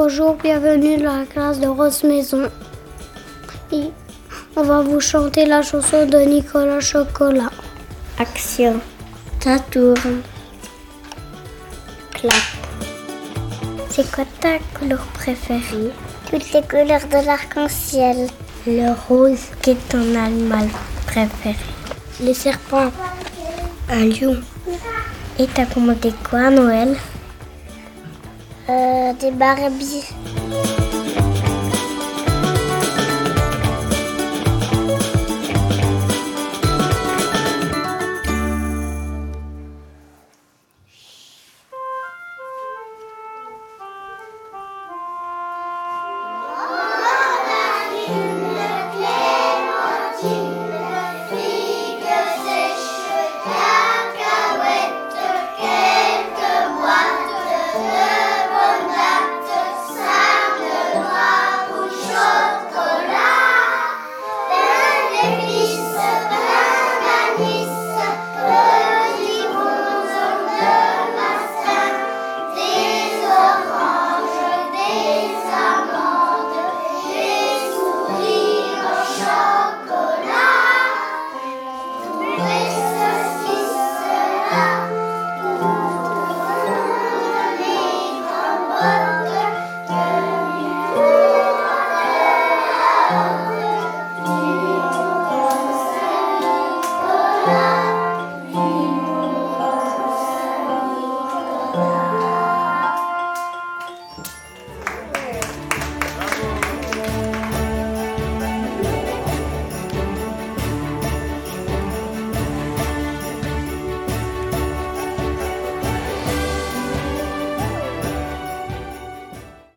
Bonjour, bienvenue dans la classe de Rose Maison. Et on va vous chanter la chanson de Nicolas Chocolat. Action. Ça tourne. Clap. C'est quoi ta couleur préférée? Toutes les couleurs de l'arc-en-ciel. Le rose, qui est ton animal préféré? Les serpents. Un lion. Et t'as commandé quoi à Noël? Euh, des Barbies.